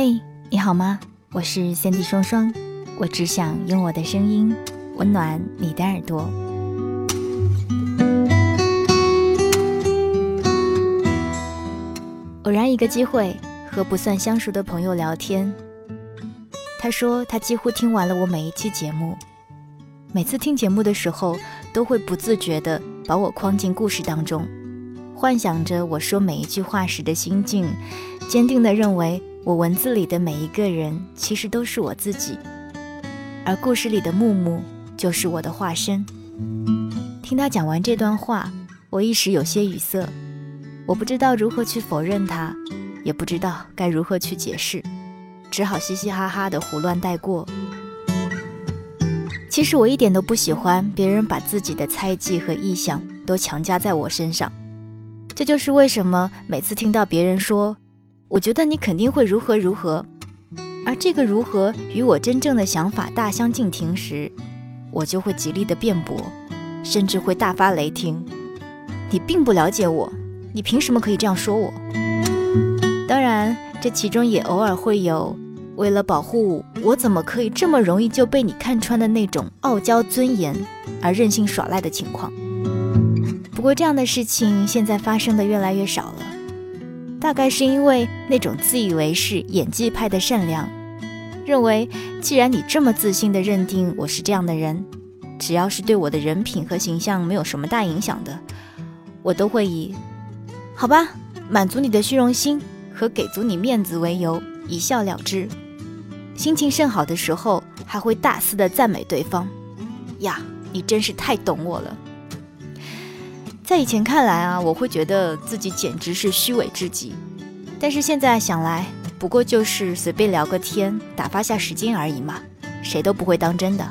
嘿，你好吗？我是三 D 双双，我只想用我的声音温暖你的耳朵。偶然一个机会和不算相熟的朋友聊天，他说他几乎听完了我每一期节目，每次听节目的时候都会不自觉地把我框进故事当中，幻想着我说每一句话时的心境，坚定地认为。我文字里的每一个人，其实都是我自己，而故事里的木木就是我的化身。听他讲完这段话，我一时有些语塞，我不知道如何去否认他，也不知道该如何去解释，只好嘻嘻哈哈的胡乱带过。其实我一点都不喜欢别人把自己的猜忌和臆想都强加在我身上，这就是为什么每次听到别人说。我觉得你肯定会如何如何，而这个如何与我真正的想法大相径庭时，我就会极力的辩驳，甚至会大发雷霆。你并不了解我，你凭什么可以这样说我？当然，这其中也偶尔会有为了保护我怎么可以这么容易就被你看穿的那种傲娇尊严而任性耍赖的情况。不过这样的事情现在发生的越来越少了。大概是因为那种自以为是演技派的善良，认为既然你这么自信的认定我是这样的人，只要是对我的人品和形象没有什么大影响的，我都会以好吧，满足你的虚荣心和给足你面子为由一笑了之。心情甚好的时候，还会大肆的赞美对方，呀，你真是太懂我了。在以前看来啊，我会觉得自己简直是虚伪至极。但是现在想来，不过就是随便聊个天，打发下时间而已嘛，谁都不会当真的。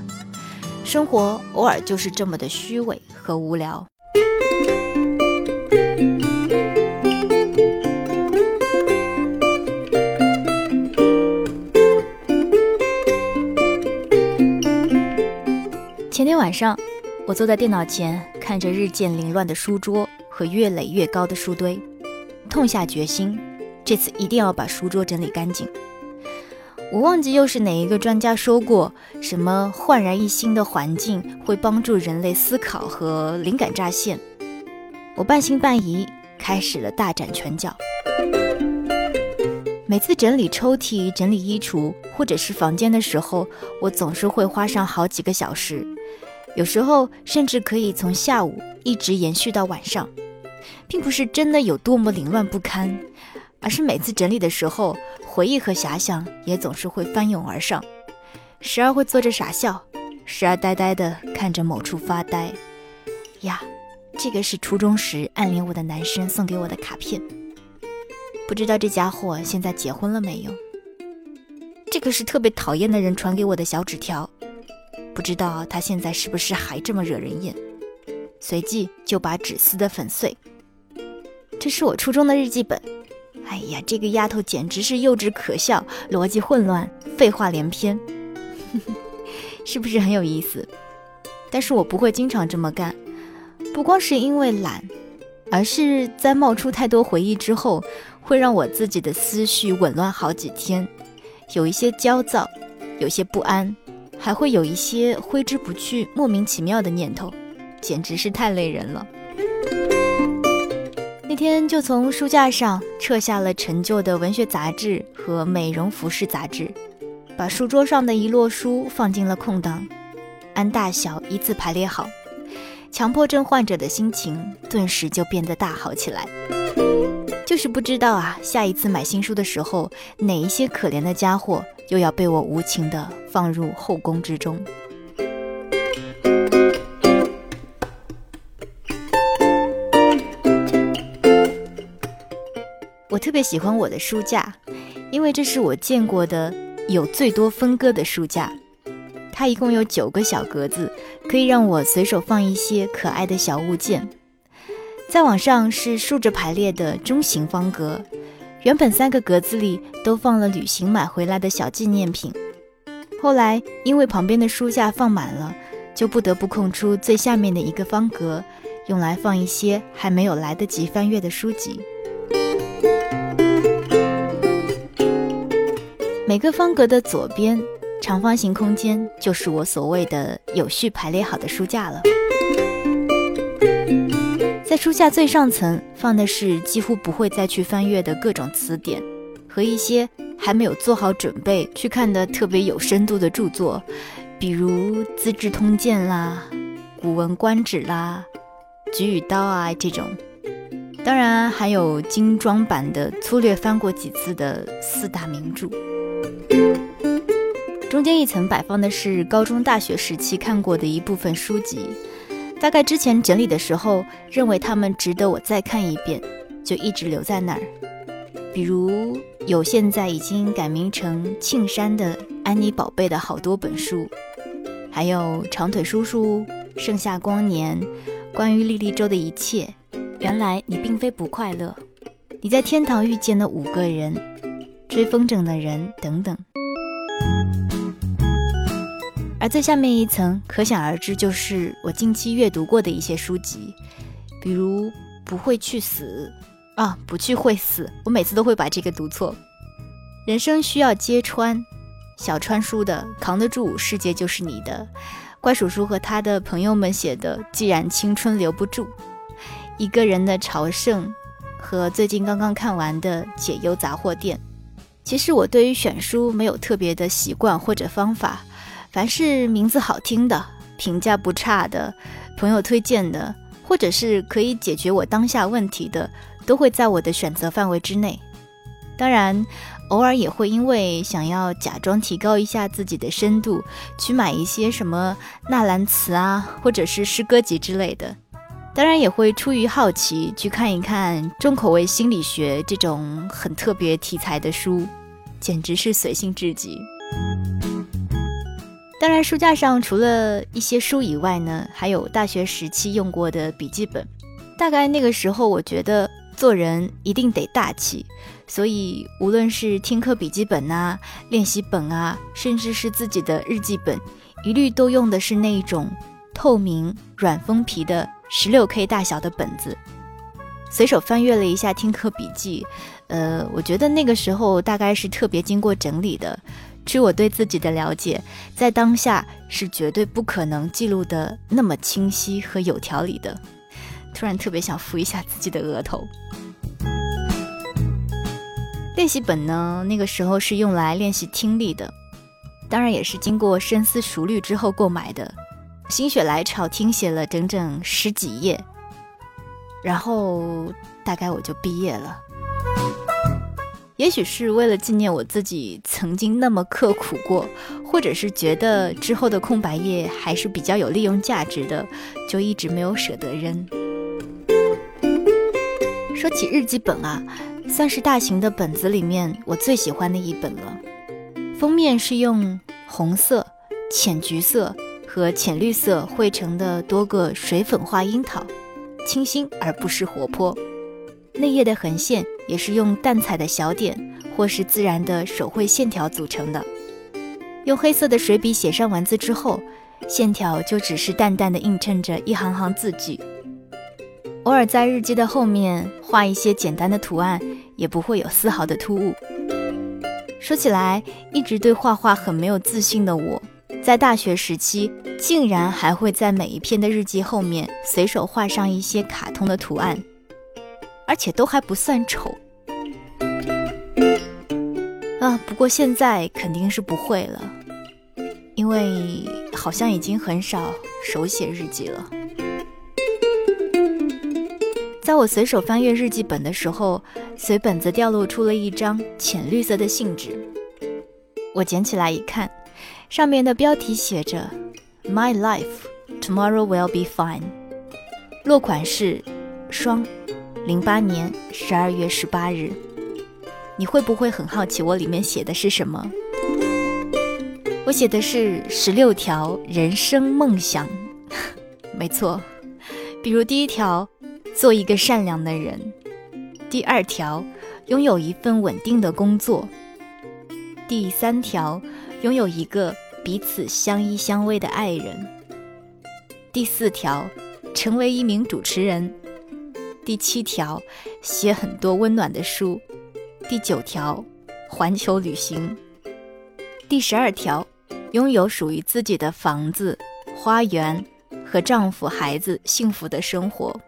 生活偶尔就是这么的虚伪和无聊。前天晚上。我坐在电脑前，看着日渐凌乱的书桌和越垒越高的书堆，痛下决心，这次一定要把书桌整理干净。我忘记又是哪一个专家说过，什么焕然一新的环境会帮助人类思考和灵感乍现。我半信半疑，开始了大展拳脚。每次整理抽屉、整理衣橱或者是房间的时候，我总是会花上好几个小时。有时候甚至可以从下午一直延续到晚上，并不是真的有多么凌乱不堪，而是每次整理的时候，回忆和遐想也总是会翻涌而上，时而会坐着傻笑，时而呆呆地看着某处发呆。呀，这个是初中时暗恋我的男生送给我的卡片，不知道这家伙现在结婚了没有？这个是特别讨厌的人传给我的小纸条。不知道他现在是不是还这么惹人厌？随即就把纸撕得粉碎。这是我初中的日记本。哎呀，这个丫头简直是幼稚可笑，逻辑混乱，废话连篇，是不是很有意思？但是我不会经常这么干，不光是因为懒，而是在冒出太多回忆之后，会让我自己的思绪紊乱好几天，有一些焦躁，有些不安。还会有一些挥之不去、莫名其妙的念头，简直是太累人了。那天就从书架上撤下了陈旧的文学杂志和美容服饰杂志，把书桌上的一摞书放进了空档，按大小依次排列好。强迫症患者的心情顿时就变得大好起来。就是不知道啊，下一次买新书的时候，哪一些可怜的家伙。又要被我无情的放入后宫之中。我特别喜欢我的书架，因为这是我见过的有最多分割的书架。它一共有九个小格子，可以让我随手放一些可爱的小物件。再往上是竖着排列的中型方格，原本三个格子里都放了旅行买回来的小纪念品，后来因为旁边的书架放满了，就不得不空出最下面的一个方格，用来放一些还没有来得及翻阅的书籍。每个方格的左边长方形空间，就是我所谓的有序排列好的书架了。在书架最上层放的是几乎不会再去翻阅的各种词典，和一些还没有做好准备去看的特别有深度的著作，比如《资治通鉴》啦、《古文观止》啦、《举与刀》啊这种。当然还有精装版的、粗略翻过几次的四大名著。中间一层摆放的是高中、大学时期看过的一部分书籍。大概之前整理的时候，认为他们值得我再看一遍，就一直留在那儿。比如有现在已经改名成庆山的《安妮宝贝》的好多本书，还有长腿叔叔、盛夏光年、关于莉莉周的一切。原来你并非不快乐，你在天堂遇见的五个人，追风筝的人等等。而最下面一层，可想而知，就是我近期阅读过的一些书籍，比如《不会去死》啊，不去会死，我每次都会把这个读错。人生需要揭穿，小川书的《扛得住，世界就是你的》，怪叔叔和他的朋友们写的《既然青春留不住》，一个人的朝圣，和最近刚刚看完的《解忧杂货店》。其实我对于选书没有特别的习惯或者方法。凡是名字好听的、评价不差的、朋友推荐的，或者是可以解决我当下问题的，都会在我的选择范围之内。当然，偶尔也会因为想要假装提高一下自己的深度，去买一些什么纳兰词啊，或者是诗歌集之类的。当然，也会出于好奇去看一看重口味心理学这种很特别题材的书，简直是随性至极。当然，书架上除了一些书以外呢，还有大学时期用过的笔记本。大概那个时候，我觉得做人一定得大气，所以无论是听课笔记本啊、练习本啊，甚至是自己的日记本，一律都用的是那种透明软封皮的十六 K 大小的本子。随手翻阅了一下听课笔记，呃，我觉得那个时候大概是特别经过整理的。据我对自己的了解，在当下是绝对不可能记录的那么清晰和有条理的。突然特别想扶一下自己的额头。练习本呢，那个时候是用来练习听力的，当然也是经过深思熟虑之后购买的。心血来潮听写了整整十几页，然后大概我就毕业了。也许是为了纪念我自己曾经那么刻苦过，或者是觉得之后的空白页还是比较有利用价值的，就一直没有舍得扔。说起日记本啊，算是大型的本子里面我最喜欢的一本了。封面是用红色、浅橘色和浅绿色绘成的多个水粉画樱桃，清新而不失活泼。内页的横线也是用淡彩的小点或是自然的手绘线条组成的。用黑色的水笔写上文字之后，线条就只是淡淡的映衬着一行行字句。偶尔在日记的后面画一些简单的图案，也不会有丝毫的突兀。说起来，一直对画画很没有自信的我，在大学时期竟然还会在每一篇的日记后面随手画上一些卡通的图案。而且都还不算丑啊！不过现在肯定是不会了，因为好像已经很少手写日记了。在我随手翻阅日记本的时候，随本子掉落出了一张浅绿色的信纸。我捡起来一看，上面的标题写着 “My life tomorrow will be fine”，落款是双。零八年十二月十八日，你会不会很好奇我里面写的是什么？我写的是十六条人生梦想，没错。比如第一条，做一个善良的人；第二条，拥有一份稳定的工作；第三条，拥有一个彼此相依相偎的爱人；第四条，成为一名主持人；第七条，写很多温暖的书。第九条，环球旅行。第十二条，拥有属于自己的房子、花园和丈夫、孩子幸福的生活。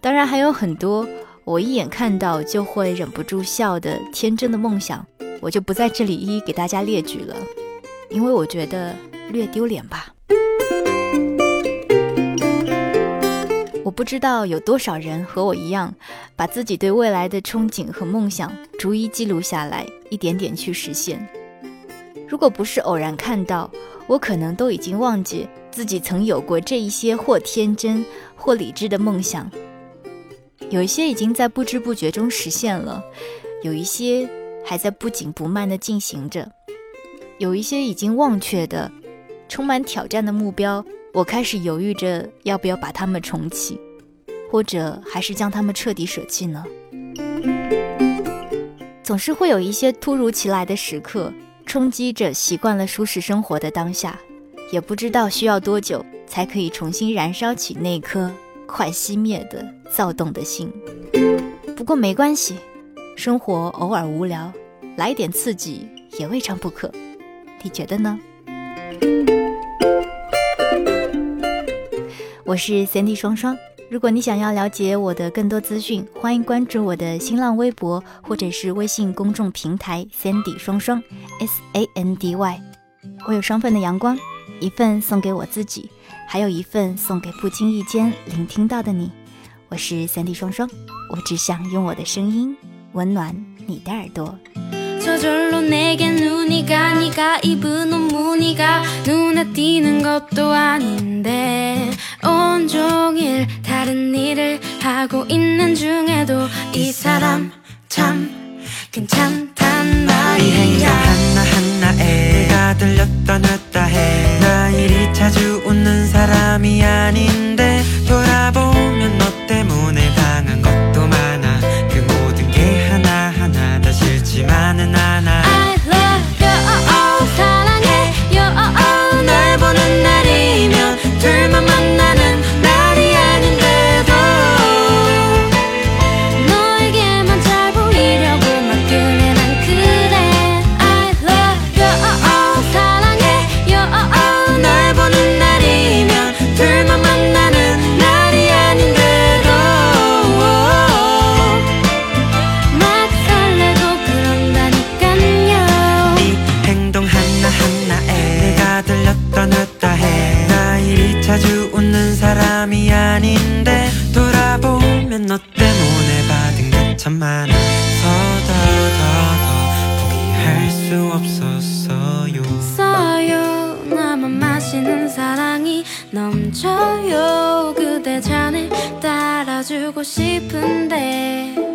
当然还有很多我一眼看到就会忍不住笑的天真的梦想，我就不在这里一一给大家列举了，因为我觉得略丢脸吧。不知道有多少人和我一样，把自己对未来的憧憬和梦想逐一记录下来，一点点去实现。如果不是偶然看到，我可能都已经忘记自己曾有过这一些或天真或理智的梦想。有一些已经在不知不觉中实现了，有一些还在不紧不慢地进行着，有一些已经忘却的、充满挑战的目标。我开始犹豫着要不要把它们重启，或者还是将它们彻底舍弃呢？总是会有一些突如其来的时刻，冲击着习惯了舒适生活的当下，也不知道需要多久才可以重新燃烧起那颗快熄灭的躁动的心。不过没关系，生活偶尔无聊，来一点刺激也未尝不可。你觉得呢？我是 Sandy 双双，如果你想要了解我的更多资讯，欢迎关注我的新浪微博或者是微信公众平台 Sandy 双双 S A N D Y。我有双份的阳光，一份送给我自己，还有一份送给不经意间聆听到的你。我是 Sandy 双双，我只想用我的声音温暖你的耳朵。 저절로 내게 눈이 가 네가 입은 옷 무늬가 눈에 띄는 것도 아닌데 온종일 다른 일을 하고 있는 중에도 이 사람 참 괜찮단 말이야. 이 행동 하나하나에 내가 들렸다 놨다 해 나 이리 자주 웃는 사람이 아닌데 돌아보면 너 때문에 당한 것 싶은데